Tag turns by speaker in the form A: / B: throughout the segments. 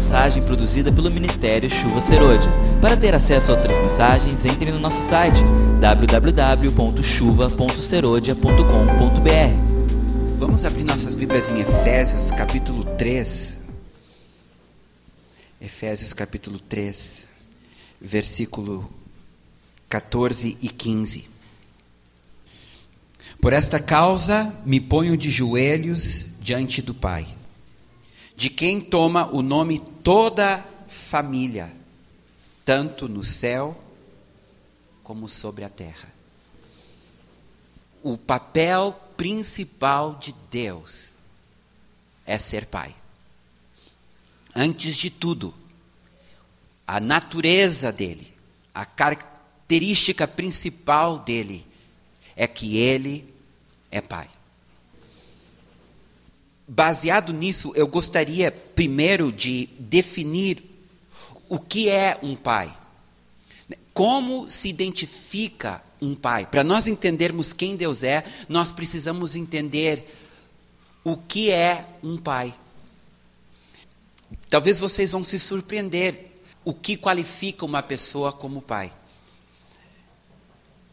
A: mensagem produzida pelo Ministério Chuva Serôdia. Para ter acesso a outras mensagens, entre no nosso site www.chuva.serodia.com.br.
B: Vamos abrir nossas Bíblias em Efésios, capítulo 3. Efésios, capítulo 3, versículo 14 e 15. Por esta causa me ponho de joelhos diante do Pai, de quem toma o nome toda família, tanto no céu como sobre a terra. O papel principal de Deus é ser Pai. Antes de tudo, a natureza dele, a característica principal dele é que ele é Pai. Baseado nisso, eu gostaria primeiro de definir o que é um pai. Como se identifica um pai? Para nós entendermos quem Deus é, nós precisamos entender o que é um pai. Talvez vocês vão se surpreender o que qualifica uma pessoa como pai.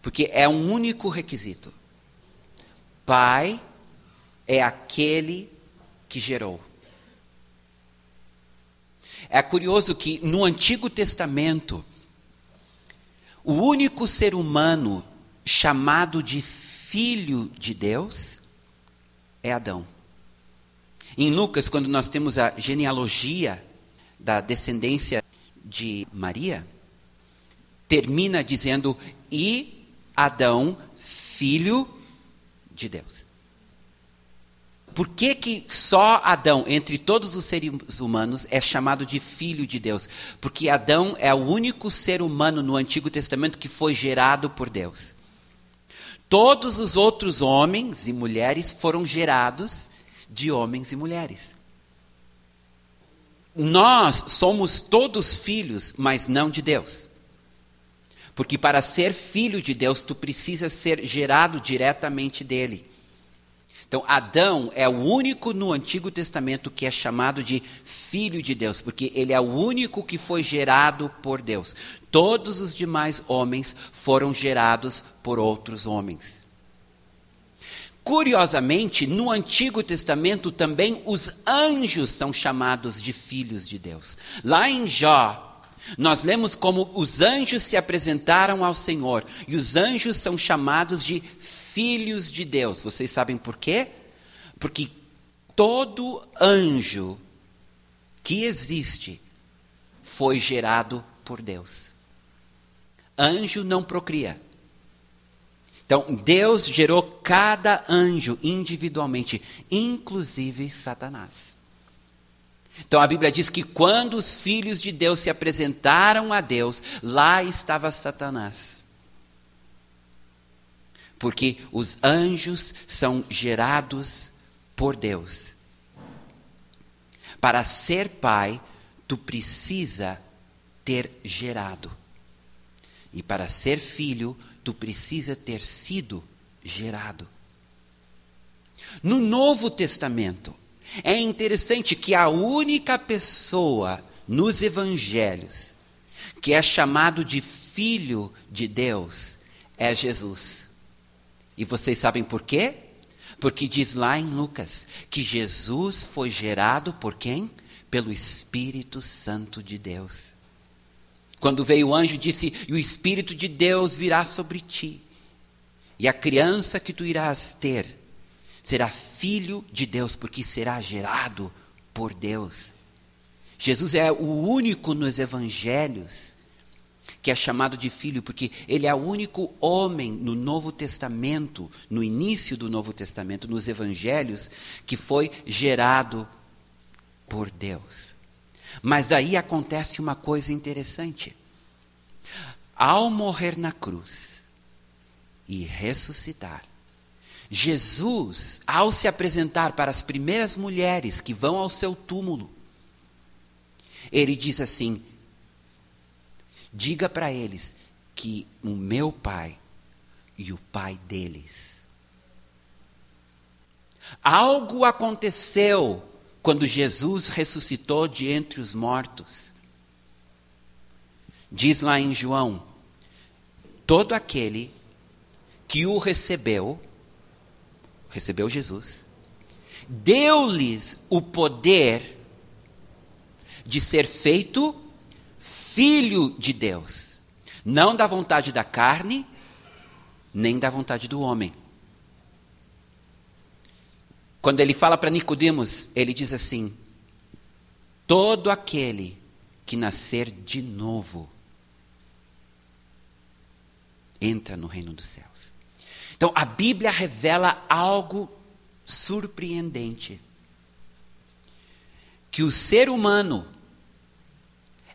B: Porque é um único requisito. Pai é aquele que gerou. É curioso que no Antigo Testamento, o único ser humano chamado de filho de Deus é Adão. Em Lucas, quando nós temos a genealogia da descendência de Maria, termina dizendo: e Adão, filho de Deus. Por que, que só Adão, entre todos os seres humanos, é chamado de filho de Deus? Porque Adão é o único ser humano no Antigo Testamento que foi gerado por Deus. Todos os outros homens e mulheres foram gerados de homens e mulheres. Nós somos todos filhos, mas não de Deus. Porque para ser filho de Deus, tu precisa ser gerado diretamente dele. Então, Adão é o único no Antigo Testamento que é chamado de filho de Deus, porque ele é o único que foi gerado por Deus. Todos os demais homens foram gerados por outros homens. Curiosamente, no Antigo Testamento também os anjos são chamados de filhos de Deus. Lá em Jó, nós lemos como os anjos se apresentaram ao Senhor, e os anjos são chamados de filhos de Deus. Vocês sabem por quê? Porque todo anjo que existe foi gerado por Deus. Anjo não procria. Então, Deus gerou cada anjo individualmente, inclusive Satanás. Então a Bíblia diz que quando os filhos de Deus se apresentaram a Deus, lá estava Satanás porque os anjos são gerados por Deus. Para ser pai, tu precisa ter gerado. E para ser filho, tu precisa ter sido gerado. No Novo Testamento, é interessante que a única pessoa nos evangelhos que é chamado de filho de Deus é Jesus. E vocês sabem por quê? Porque diz lá em Lucas que Jesus foi gerado por quem? Pelo Espírito Santo de Deus. Quando veio o anjo, disse: E o Espírito de Deus virá sobre ti, e a criança que tu irás ter será filho de Deus, porque será gerado por Deus. Jesus é o único nos evangelhos que é chamado de filho, porque ele é o único homem no Novo Testamento, no início do Novo Testamento, nos evangelhos, que foi gerado por Deus. Mas daí acontece uma coisa interessante. Ao morrer na cruz e ressuscitar, Jesus, ao se apresentar para as primeiras mulheres que vão ao seu túmulo, ele diz assim: Diga para eles que o meu pai e o pai deles. Algo aconteceu quando Jesus ressuscitou de entre os mortos. Diz lá em João: todo aquele que o recebeu, recebeu Jesus, deu-lhes o poder de ser feito filho de Deus, não da vontade da carne, nem da vontade do homem. Quando ele fala para Nicodemos, ele diz assim: todo aquele que nascer de novo entra no reino dos céus. Então a Bíblia revela algo surpreendente. Que o ser humano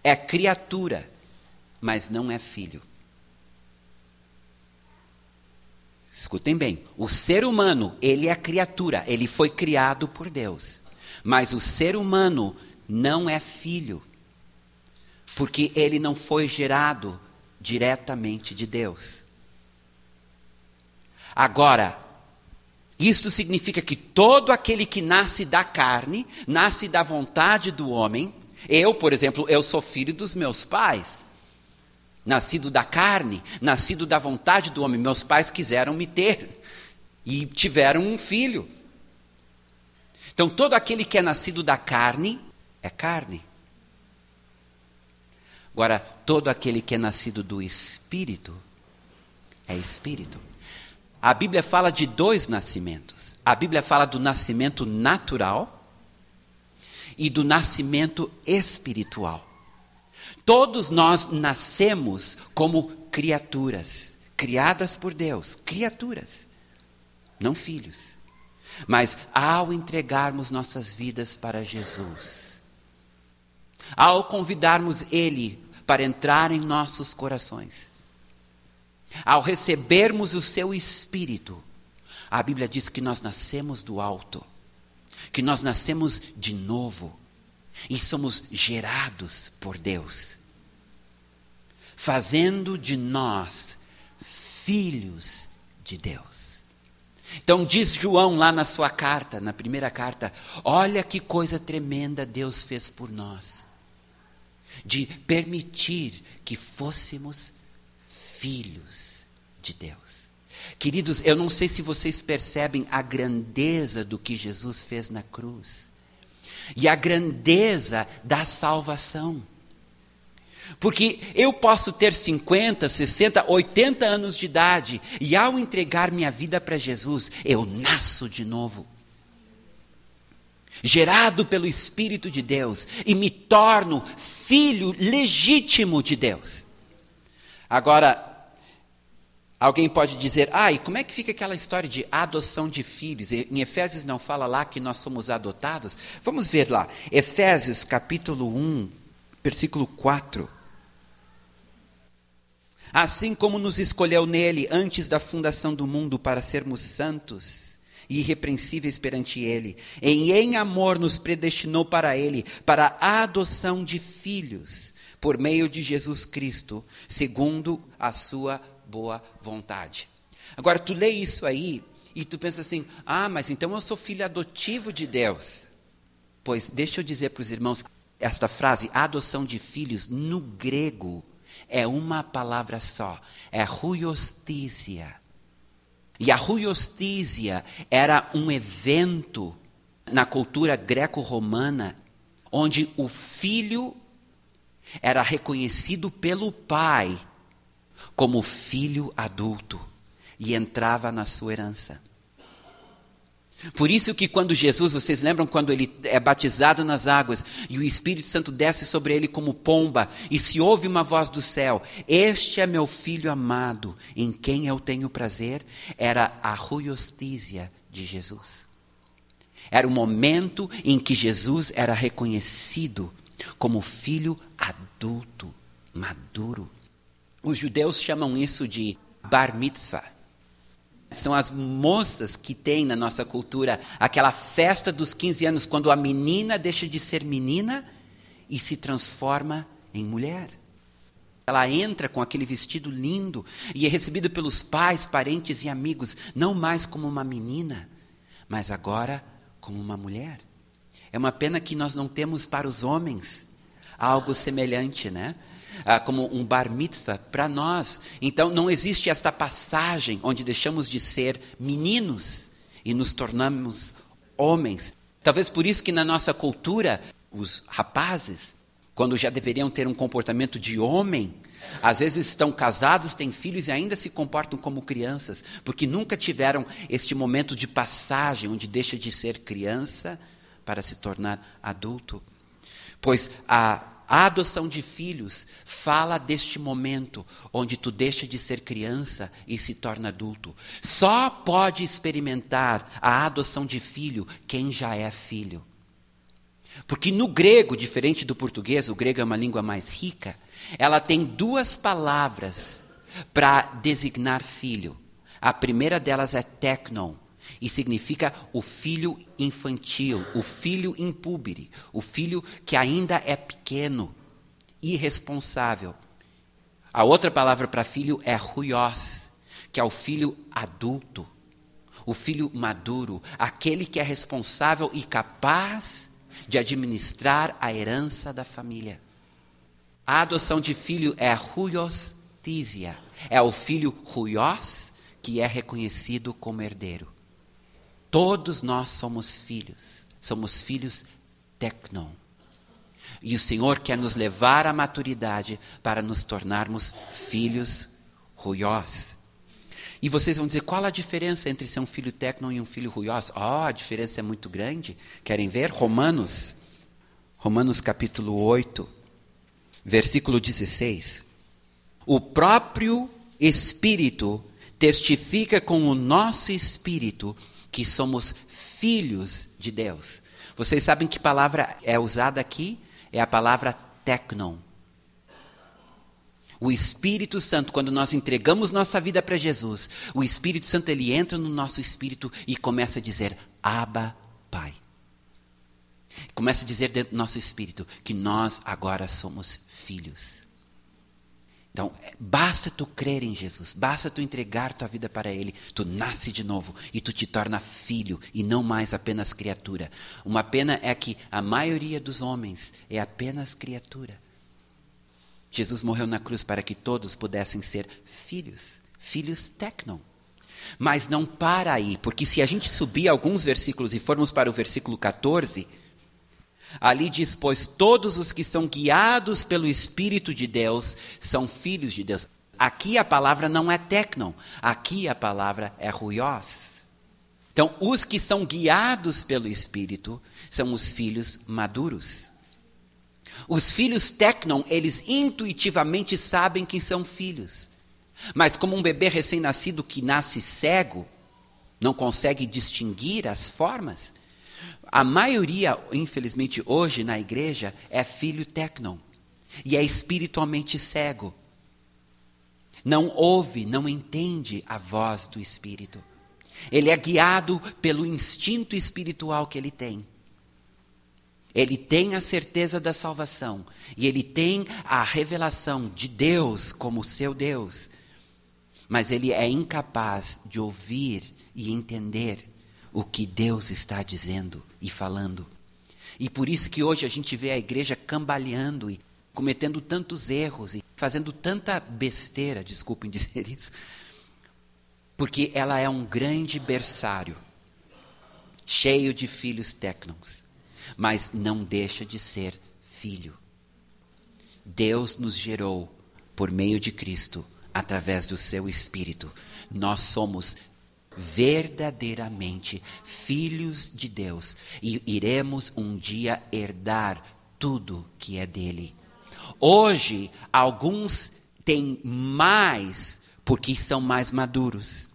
B: é criatura, mas não é filho. Escutem bem, o ser humano, ele é criatura, ele foi criado por Deus. Mas o ser humano não é filho, porque ele não foi gerado diretamente de Deus. Agora, isto significa que todo aquele que nasce da carne, nasce da vontade do homem. Eu, por exemplo, eu sou filho dos meus pais nascido da carne, nascido da vontade do homem. Meus pais quiseram me ter e tiveram um filho. Então, todo aquele que é nascido da carne é carne. Agora, todo aquele que é nascido do espírito é espírito. A Bíblia fala de dois nascimentos. A Bíblia fala do nascimento natural e do nascimento espiritual. Todos nós nascemos como criaturas, criadas por Deus, criaturas, não filhos. Mas ao entregarmos nossas vidas para Jesus, ao convidarmos Ele para entrar em nossos corações, ao recebermos o Seu Espírito, a Bíblia diz que nós nascemos do alto, que nós nascemos de novo e somos gerados por Deus, fazendo de nós filhos de Deus. Então diz João lá na sua carta, na primeira carta, olha que coisa tremenda Deus fez por nós, de permitir que fôssemos filhos de Deus. Queridos, eu não sei se vocês percebem a grandeza do que Jesus fez na cruz e a grandeza da salvação. Porque eu posso ter 50, 60, 80 anos de idade e ao entregar minha vida para Jesus, eu nasço de novo. Gerado pelo Espírito de Deus e me torno filho legítimo de Deus. Agora, Alguém pode dizer, ah, e como é que fica aquela história de adoção de filhos? Em Efésios não fala lá que nós somos adotados? Vamos ver lá. Efésios capítulo 1, versículo 4. Assim como nos escolheu nele antes da fundação do mundo para sermos santos e irrepreensíveis perante ele, em em amor nos predestinou para ele, para a adoção de filhos, por meio de Jesus Cristo, segundo a sua boa vontade. Agora, tu lê isso aí e tu pensa assim: ah, mas então eu sou filho adotivo de Deus. Pois, deixa eu dizer para os irmãos, esta frase, adoção de filhos, no grego, é uma palavra só: é ruiostísia. E a ruiostísia era um evento na cultura greco-romana onde o filho era reconhecido pelo pai como filho adulto e entrava na sua herança. Por isso que quando Jesus, vocês lembram quando ele é batizado nas águas e o Espírito Santo desce sobre ele como pomba e se ouve uma voz do céu: "Este é meu filho amado, em quem eu tenho prazer", era a ruiostísia de Jesus. Era o momento em que Jesus era reconhecido como filho adulto, maduro. Os judeus chamam isso de bar mitzvah. São as moças que tem na nossa cultura aquela festa dos 15 anos, quando a menina deixa de ser menina e se transforma em mulher. Ela entra com aquele vestido lindo e é recebida pelos pais, parentes e amigos, não mais como uma menina, mas agora como uma mulher. É uma pena que nós não temos para os homens algo semelhante, né? Ah, como um bar mitzvah para nós. Então não existe esta passagem onde deixamos de ser meninos e nos tornamos homens. Talvez por isso que na nossa cultura os rapazes, quando já deveriam ter um comportamento de homem, às vezes estão casados, têm filhos e ainda se comportam como crianças, porque nunca tiveram este momento de passagem onde deixa de ser criança para se tornar adulto. Pois a, a adoção de filhos fala deste momento onde tu deixa de ser criança e se torna adulto. Só pode experimentar a adoção de filho quem já é filho. Porque no grego, diferente do português, o grego é uma língua mais rica, ela tem duas palavras para designar filho. A primeira delas é technon, e significa o filho infantil, o filho impúbere, o filho que ainda é pequeno, irresponsável. A outra palavra para filho é ruios, que é o filho adulto, o filho maduro, aquele que é responsável e capaz de administrar a herança da família. A adoção de filho é ruios tísia, é o filho ruios que é reconhecido como herdeiro. Todos nós somos filhos, somos filhos tecnon. E o Senhor quer nos levar à maturidade para nos tornarmos filhos ruiós. E vocês vão dizer, qual a diferença entre ser um filho tecnon e um filho ruiós? Oh, a diferença é muito grande. Querem ver? Romanos, Romanos capítulo 8, versículo 16. O próprio Espírito testifica com o nosso espírito que somos filhos de Deus. Vocês sabem que palavra é usada aqui? É a palavra tecnon. O Espírito Santo, quando nós entregamos nossa vida para Jesus, o Espírito Santo ele entra no nosso espírito e começa a dizer: Abba, Pai. Começa a dizer dentro do nosso espírito que nós agora somos filhos. Então, basta tu crer em Jesus, basta tu entregar tua vida para Ele, tu nasce de novo e tu te torna filho e não mais apenas criatura. Uma pena é que a maioria dos homens é apenas criatura. Jesus morreu na cruz para que todos pudessem ser filhos, filhos tecnon. Mas não para aí, porque se a gente subir alguns versículos e formos para o versículo 14, Ali diz: Pois todos os que são guiados pelo Espírito de Deus são filhos de Deus. Aqui a palavra não é tecnon, aqui a palavra é ruios. Então, os que são guiados pelo Espírito são os filhos maduros. Os filhos tecnon, eles intuitivamente sabem que são filhos. Mas como um bebê recém-nascido que nasce cego, não consegue distinguir as formas, a maioria, infelizmente, hoje na igreja é filho tecnon e é espiritualmente cego. Não ouve, não entende a voz do Espírito. Ele é guiado pelo instinto espiritual que ele tem. Ele tem a certeza da salvação e ele tem a revelação de Deus como seu Deus, mas ele é incapaz de ouvir e entender o que Deus está dizendo e falando. E por isso que hoje a gente vê a igreja cambaleando e cometendo tantos erros e fazendo tanta besteira, desculpem dizer isso, porque ela é um grande berçário, cheio de filhos tecnons, mas não deixa de ser filho. Deus nos gerou por meio de Cristo, através do seu Espírito. Nós somos verdadeiramente filhos de Deus e iremos um dia herdar tudo que é dele. Hoje, alguns têm mais porque são mais maduros,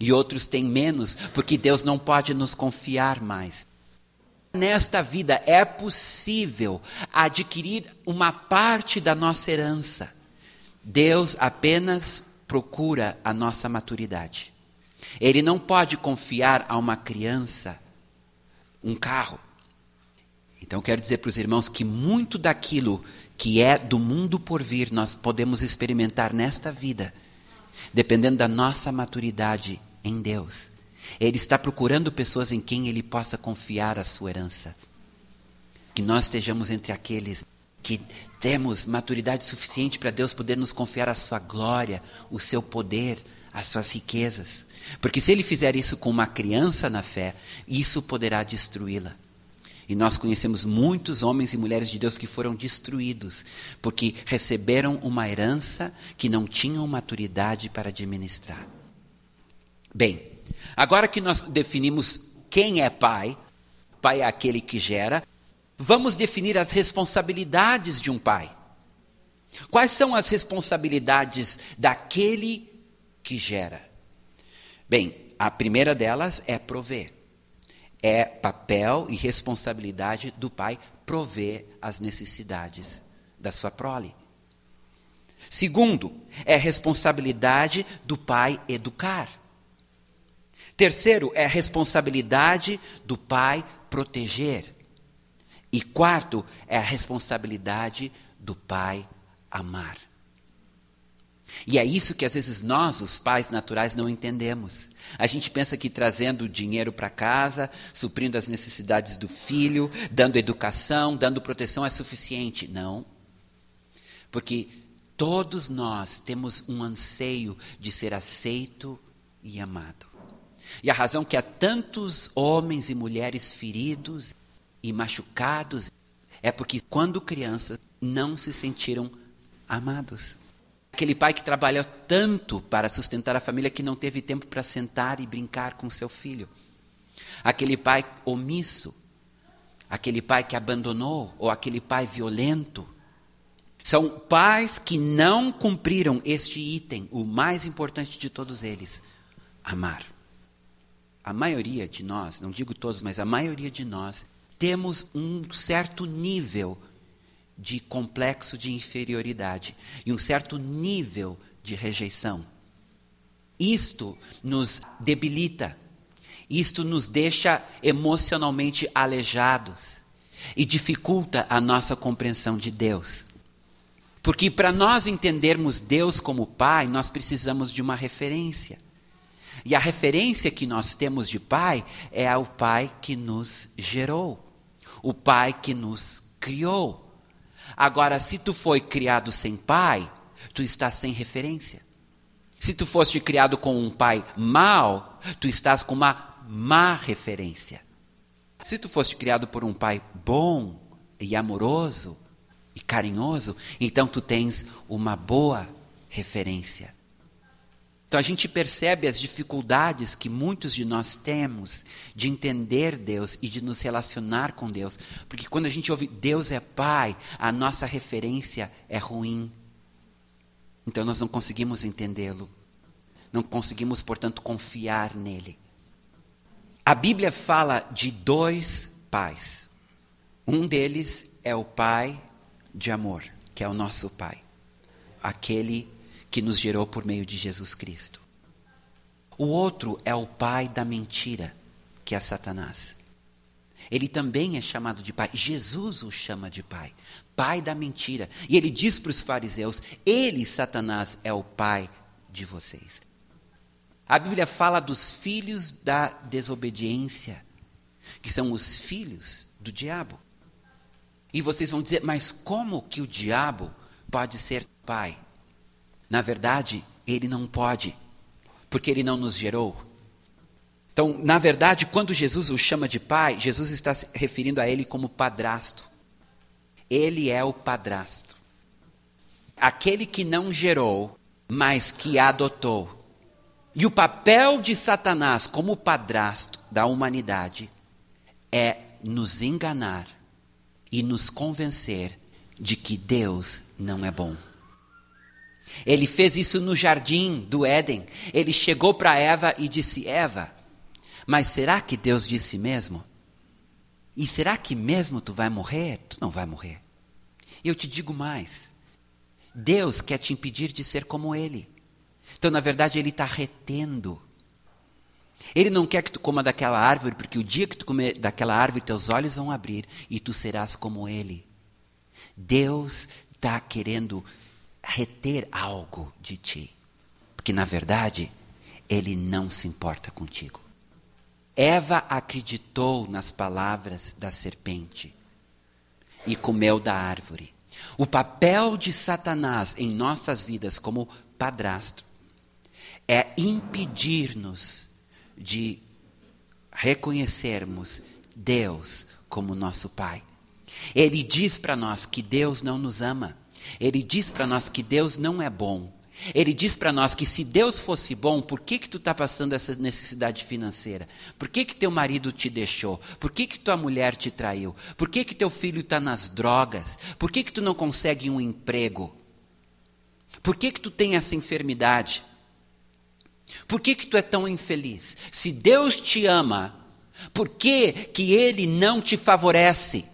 B: e outros têm menos porque Deus não pode nos confiar mais. Nesta vida é possível adquirir uma parte da nossa herança. Deus apenas procura a nossa maturidade. Ele não pode confiar a uma criança um carro. Então, quero dizer para os irmãos que muito daquilo que é do mundo por vir, nós podemos experimentar nesta vida, dependendo da nossa maturidade em Deus. Ele está procurando pessoas em quem ele possa confiar a sua herança. Que nós estejamos entre aqueles que temos maturidade suficiente para Deus poder nos confiar a sua glória, o seu poder, as suas riquezas. Porque se ele fizer isso com uma criança na fé, isso poderá destruí-la. E nós conhecemos muitos homens e mulheres de Deus que foram destruídos, porque receberam uma herança que não tinham maturidade para administrar. Bem, agora que nós definimos quem é pai, pai é aquele que gera, vamos definir as responsabilidades de um pai. Quais são as responsabilidades daquele que gera? Bem, a primeira delas é prover. É papel e responsabilidade do pai prover as necessidades da sua prole. Segundo, é responsabilidade do pai educar. Terceiro, é responsabilidade do pai proteger. E quarto, é a responsabilidade do pai amar. E é isso que às vezes nós, os pais naturais, não entendemos. A gente pensa que trazendo dinheiro para casa, suprindo as necessidades do filho, dando educação, dando proteção é suficiente. Não. Porque todos nós temos um anseio de ser aceito e amado. E a razão que há tantos homens e mulheres feridos e machucados é porque, quando crianças, não se sentiram amados. Aquele pai que trabalhou tanto para sustentar a família que não teve tempo para sentar e brincar com seu filho. Aquele pai omisso. Aquele pai que abandonou, ou aquele pai violento. São pais que não cumpriram este item, o mais importante de todos eles: amar. A maioria de nós, não digo todos, mas a maioria de nós, temos um certo nível de complexo de inferioridade e um certo nível de rejeição. Isto nos debilita, isto nos deixa emocionalmente aleijados e dificulta a nossa compreensão de Deus. Porque para nós entendermos Deus como Pai, nós precisamos de uma referência. E a referência que nós temos de Pai é ao Pai que nos gerou, o Pai que nos criou. Agora, se tu foi criado sem pai, tu estás sem referência. Se tu foste criado com um pai mau, tu estás com uma má referência. Se tu foste criado por um pai bom e amoroso e carinhoso, então tu tens uma boa referência. Então a gente percebe as dificuldades que muitos de nós temos de entender Deus e de nos relacionar com Deus. Porque quando a gente ouve Deus é Pai, a nossa referência é ruim. Então nós não conseguimos entendê-lo. Não conseguimos, portanto, confiar nele. A Bíblia fala de dois pais. Um deles é o Pai de amor, que é o nosso Pai. Aquele que nos gerou por meio de Jesus Cristo. O outro é o pai da mentira, que é Satanás. Ele também é chamado de pai. Jesus o chama de pai, pai da mentira. E ele diz para os fariseus: ele, Satanás, é o pai de vocês. A Bíblia fala dos filhos da desobediência, que são os filhos do diabo. E vocês vão dizer, mas como que o diabo pode ser pai? Na verdade, ele não pode, porque ele não nos gerou. Então, na verdade, quando Jesus o chama de pai, Jesus está se referindo a ele como padrasto. Ele é o padrasto. Aquele que não gerou, mas que adotou. E o papel de Satanás como padrasto da humanidade é nos enganar e nos convencer de que Deus não é bom. Ele fez isso no jardim do Éden. Ele chegou para Eva e disse: Eva, mas será que Deus disse mesmo? E será que mesmo tu vai morrer? Tu não vai morrer. Eu te digo mais: Deus quer te impedir de ser como Ele. Então, na verdade, Ele está retendo. Ele não quer que tu coma daquela árvore, porque o dia que tu comer daquela árvore, teus olhos vão abrir e tu serás como Ele. Deus está querendo reter algo de ti. Porque, na verdade, ele não se importa contigo. Eva acreditou nas palavras da serpente e comeu da árvore. O papel de Satanás em nossas vidas como padrasto é impedir-nos de reconhecermos Deus como nosso Pai. Ele diz para nós que Deus não nos ama. Ele diz para nós que Deus não é bom. Ele diz para nós que se Deus fosse bom, por que que tu está passando essa necessidade financeira? Por que que teu marido te deixou? Por que que tua mulher te traiu? Por que que teu filho está nas drogas? Por que que tu não consegue um emprego? Por que que tu tem essa enfermidade? Por que que tu é tão infeliz? Se Deus te ama, por que que Ele não te favorece?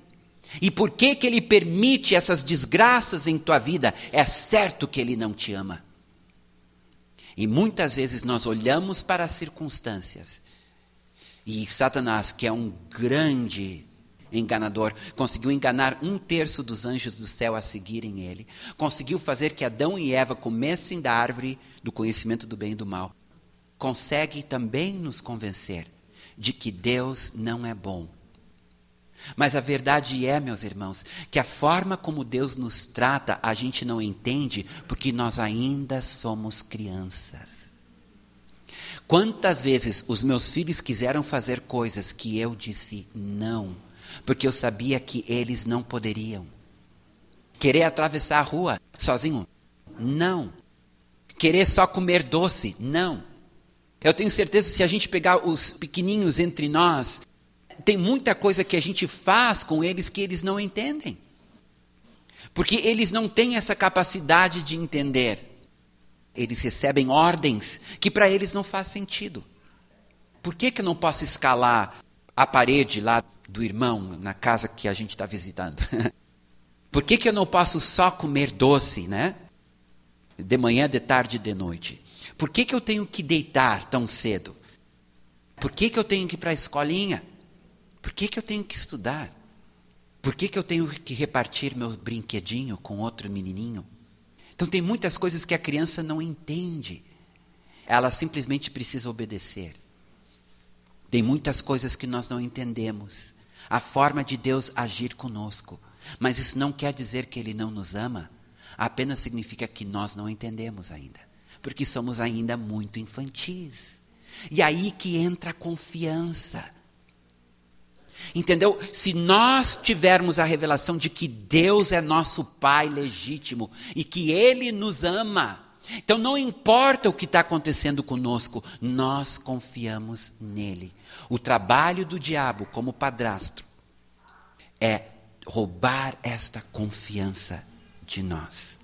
B: E por que que Ele permite essas desgraças em tua vida? É certo que Ele não te ama. E muitas vezes nós olhamos para as circunstâncias e Satanás, que é um grande enganador, conseguiu enganar um terço dos anjos do céu a seguirem ele, conseguiu fazer que Adão e Eva comessem da árvore do conhecimento do bem e do mal. Consegue também nos convencer de que Deus não é bom mas a verdade é, meus irmãos, que a forma como Deus nos trata, a gente não entende porque nós ainda somos crianças. Quantas vezes os meus filhos quiseram fazer coisas que eu disse não, porque eu sabia que eles não poderiam. Querer atravessar a rua sozinho? Não. Querer só comer doce? Não. Eu tenho certeza que se a gente pegar os pequeninhos entre nós tem muita coisa que a gente faz com eles que eles não entendem. Porque eles não têm essa capacidade de entender. Eles recebem ordens que para eles não faz sentido. Por que, que eu não posso escalar a parede lá do irmão, na casa que a gente está visitando? Por que, que eu não posso só comer doce, né? De manhã, de tarde e de noite? Por que, que eu tenho que deitar tão cedo? Por que, que eu tenho que ir para a escolinha? Por que, que eu tenho que estudar? Por que, que eu tenho que repartir meu brinquedinho com outro menininho? Então, tem muitas coisas que a criança não entende. Ela simplesmente precisa obedecer. Tem muitas coisas que nós não entendemos. A forma de Deus agir conosco. Mas isso não quer dizer que Ele não nos ama. Apenas significa que nós não entendemos ainda. Porque somos ainda muito infantis. E aí que entra a confiança. Entendeu? Se nós tivermos a revelação de que Deus é nosso Pai legítimo e que Ele nos ama, então não importa o que está acontecendo conosco, nós confiamos nele. O trabalho do diabo como padrasto é roubar esta confiança de nós.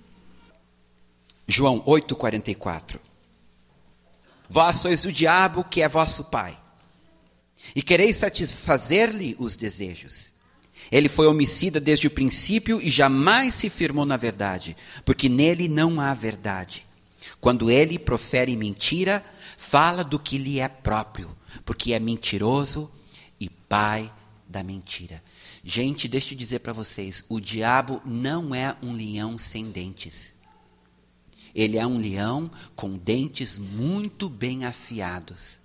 B: João 8,44 Vós sois o diabo que é vosso pai e quereis satisfazer-lhe os desejos. Ele foi homicida desde o princípio e jamais se firmou na verdade, porque nele não há verdade. Quando ele profere mentira, fala do que lhe é próprio, porque é mentiroso e pai da mentira. Gente, deixa eu dizer para vocês: o diabo não é um leão sem dentes. Ele é um leão com dentes muito bem afiados.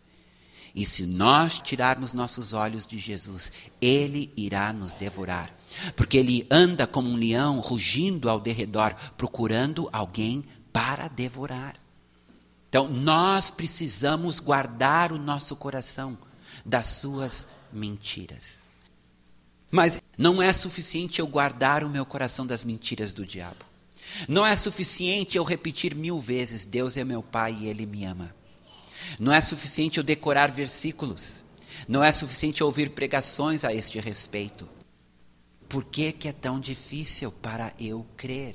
B: E se nós tirarmos nossos olhos de Jesus, ele irá nos devorar. Porque ele anda como um leão rugindo ao derredor, procurando alguém para devorar. Então, nós precisamos guardar o nosso coração das suas mentiras. Mas não é suficiente eu guardar o meu coração das mentiras do diabo. Não é suficiente eu repetir mil vezes: Deus é meu Pai e Ele me ama. Não é suficiente eu decorar versículos. Não é suficiente ouvir pregações a este respeito. Por que, que é tão difícil para eu crer?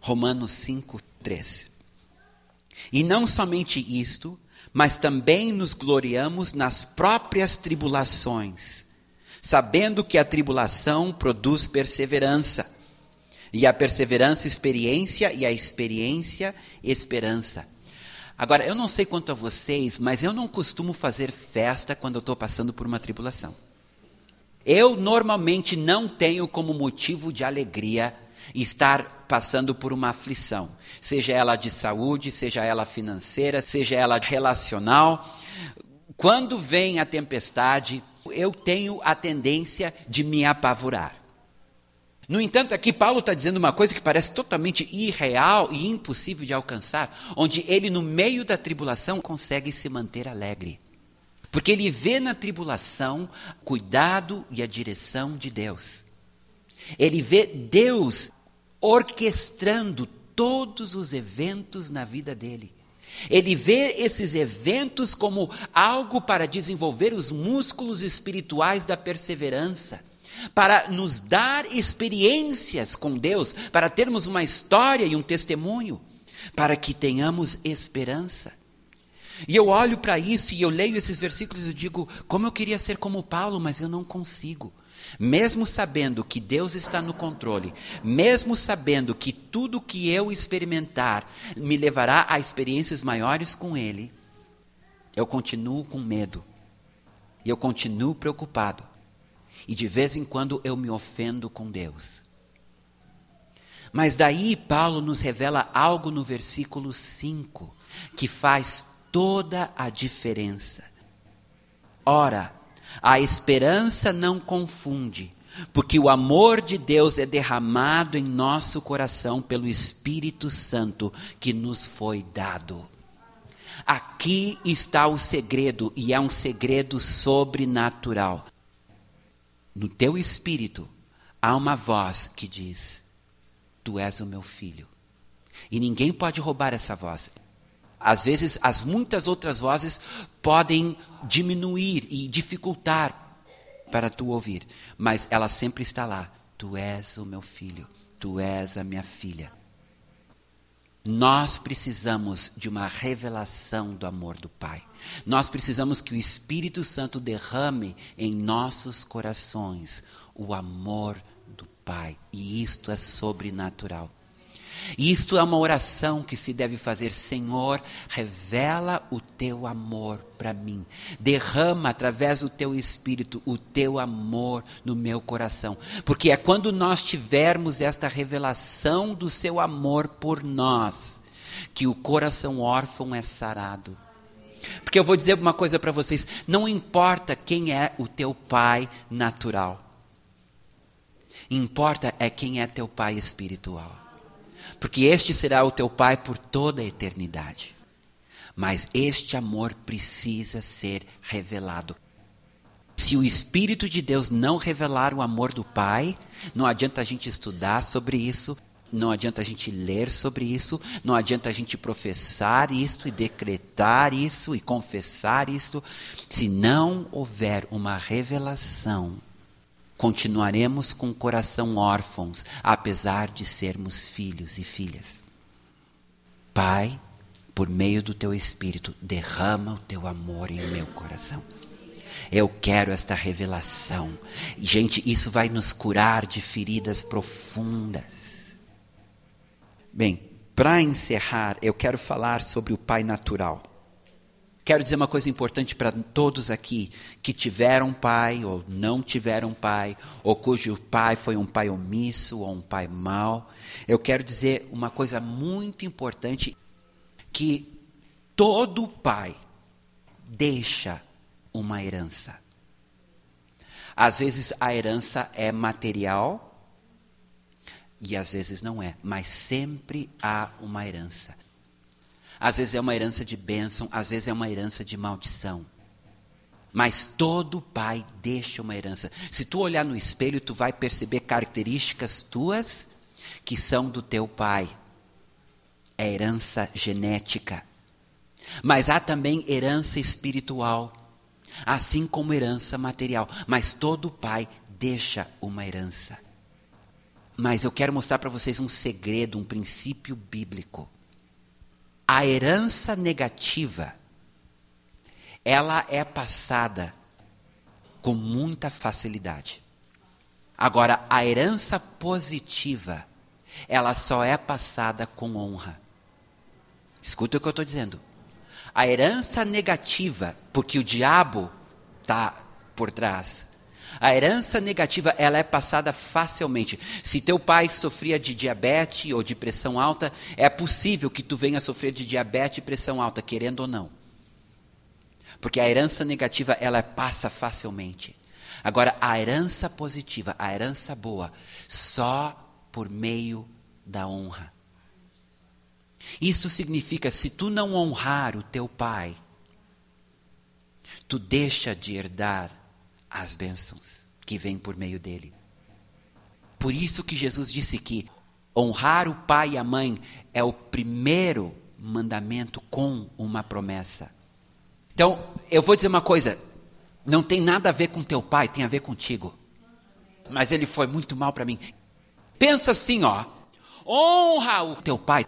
B: Romanos 5, 3. E não somente isto, mas também nos gloriamos nas próprias tribulações, sabendo que a tribulação produz perseverança, e a perseverança, experiência, e a experiência, esperança. Agora, eu não sei quanto a vocês, mas eu não costumo fazer festa quando eu estou passando por uma tribulação. Eu normalmente não tenho como motivo de alegria estar passando por uma aflição, seja ela de saúde, seja ela financeira, seja ela relacional. Quando vem a tempestade, eu tenho a tendência de me apavorar. No entanto, aqui Paulo está dizendo uma coisa que parece totalmente irreal e impossível de alcançar, onde ele, no meio da tribulação, consegue se manter alegre. Porque ele vê na tribulação cuidado e a direção de Deus. Ele vê Deus orquestrando todos os eventos na vida dele. Ele vê esses eventos como algo para desenvolver os músculos espirituais da perseverança para nos dar experiências com Deus, para termos uma história e um testemunho, para que tenhamos esperança. E eu olho para isso e eu leio esses versículos e digo, como eu queria ser como Paulo, mas eu não consigo. Mesmo sabendo que Deus está no controle, mesmo sabendo que tudo que eu experimentar me levará a experiências maiores com Ele, eu continuo com medo. E eu continuo preocupado. E de vez em quando eu me ofendo com Deus. Mas daí Paulo nos revela algo no versículo 5 que faz toda a diferença. Ora, a esperança não confunde, porque o amor de Deus é derramado em nosso coração pelo Espírito Santo que nos foi dado. Aqui está o segredo, e é um segredo sobrenatural. No teu espírito há uma voz que diz: Tu és o meu filho. E ninguém pode roubar essa voz. Às vezes, as muitas outras vozes podem diminuir e dificultar para tu ouvir, mas ela sempre está lá. Tu és o meu filho, tu és a minha filha. Nós precisamos de uma revelação do amor do Pai. Nós precisamos que o Espírito Santo derrame em nossos corações o amor do Pai. E isto é sobrenatural. Isto é uma oração que se deve fazer, Senhor, revela o teu amor para mim. Derrama através do teu espírito o teu amor no meu coração. Porque é quando nós tivermos esta revelação do seu amor por nós que o coração órfão é sarado. Porque eu vou dizer uma coisa para vocês: não importa quem é o teu pai natural, importa é quem é teu pai espiritual porque este será o teu Pai por toda a eternidade. Mas este amor precisa ser revelado. Se o Espírito de Deus não revelar o amor do Pai, não adianta a gente estudar sobre isso, não adianta a gente ler sobre isso, não adianta a gente professar isso e decretar isso e confessar isso, se não houver uma revelação continuaremos com o coração órfãos, apesar de sermos filhos e filhas. Pai, por meio do teu Espírito, derrama o teu amor em meu coração. Eu quero esta revelação. Gente, isso vai nos curar de feridas profundas. Bem, para encerrar, eu quero falar sobre o Pai natural. Quero dizer uma coisa importante para todos aqui que tiveram pai ou não tiveram pai, ou cujo pai foi um pai omisso ou um pai mau. Eu quero dizer uma coisa muito importante que todo pai deixa uma herança. Às vezes a herança é material e às vezes não é, mas sempre há uma herança. Às vezes é uma herança de bênção, às vezes é uma herança de maldição. Mas todo pai deixa uma herança. Se tu olhar no espelho, tu vai perceber características tuas que são do teu pai. É herança genética. Mas há também herança espiritual, assim como herança material. Mas todo pai deixa uma herança. Mas eu quero mostrar para vocês um segredo, um princípio bíblico a herança negativa ela é passada com muita facilidade. Agora, a herança positiva, ela só é passada com honra. Escuta o que eu estou dizendo. A herança negativa, porque o diabo está por trás, a herança negativa, ela é passada facilmente. Se teu pai sofria de diabetes ou de pressão alta, é possível que tu venha sofrer de diabetes e pressão alta, querendo ou não. Porque a herança negativa, ela passa facilmente. Agora, a herança positiva, a herança boa, só por meio da honra. Isso significa, se tu não honrar o teu pai, tu deixa de herdar as bênçãos que vêm por meio dele. Por isso que Jesus disse que honrar o pai e a mãe é o primeiro mandamento com uma promessa. Então, eu vou dizer uma coisa: não tem nada a ver com teu pai, tem a ver contigo. Mas ele foi muito mal para mim. Pensa assim, ó. Honra o teu pai,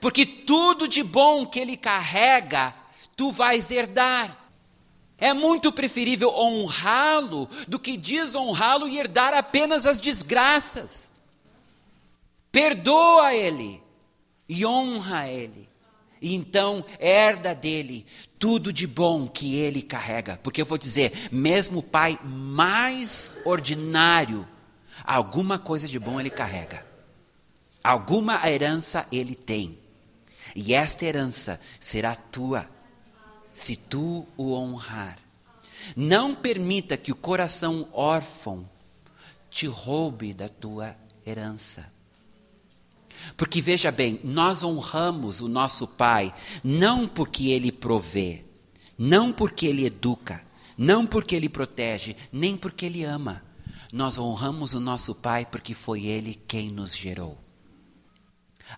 B: porque tudo de bom que ele carrega, tu vais herdar. É muito preferível honrá-lo do que desonrá-lo e herdar apenas as desgraças. Perdoa ele e honra ele. E então herda dele tudo de bom que ele carrega. Porque eu vou dizer, mesmo o pai mais ordinário, alguma coisa de bom ele carrega. Alguma herança ele tem. E esta herança será tua, se tu o honrar. Não permita que o coração órfão te roube da tua herança. Porque veja bem, nós honramos o nosso pai não porque ele provê, não porque ele educa, não porque ele protege, nem porque ele ama. Nós honramos o nosso pai porque foi ele quem nos gerou.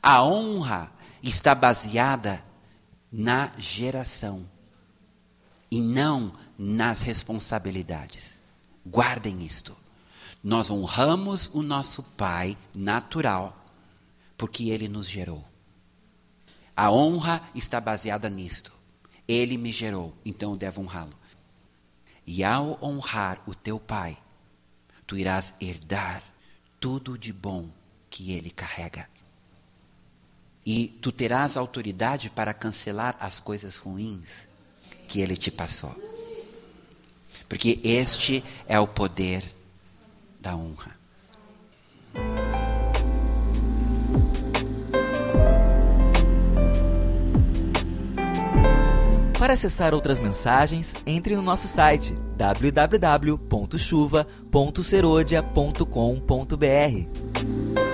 B: A honra está baseada na geração e não nas responsabilidades. Guardem isto. Nós honramos o nosso pai natural porque ele nos gerou. A honra está baseada nisto. Ele me gerou, então eu devo honrá-lo. E ao honrar o teu pai, tu irás herdar tudo de bom que ele carrega. E tu terás autoridade para cancelar as coisas ruins que ele te passou. Porque este é o poder da honra.
A: Para acessar outras mensagens, entre no nosso site www.chuva.serodia.com.br.